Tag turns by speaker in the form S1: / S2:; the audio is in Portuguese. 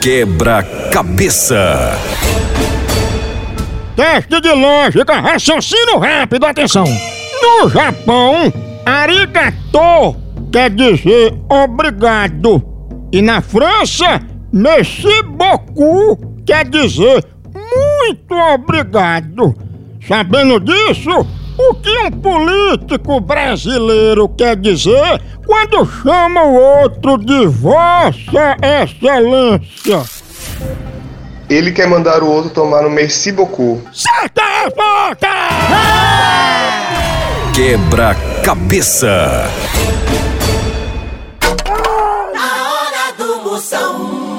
S1: Quebra-cabeça.
S2: Teste de lógica, raciocínio rápido, atenção. No Japão, arigato quer dizer obrigado. E na França, merci beaucoup quer dizer muito obrigado. Sabendo disso, o que um político brasileiro quer dizer quando chama o outro de Vossa Excelência?
S3: Ele quer mandar o outro tomar um merci beaucoup.
S2: Certa resposta!
S1: Quebra-cabeça.
S4: A hora do Moção.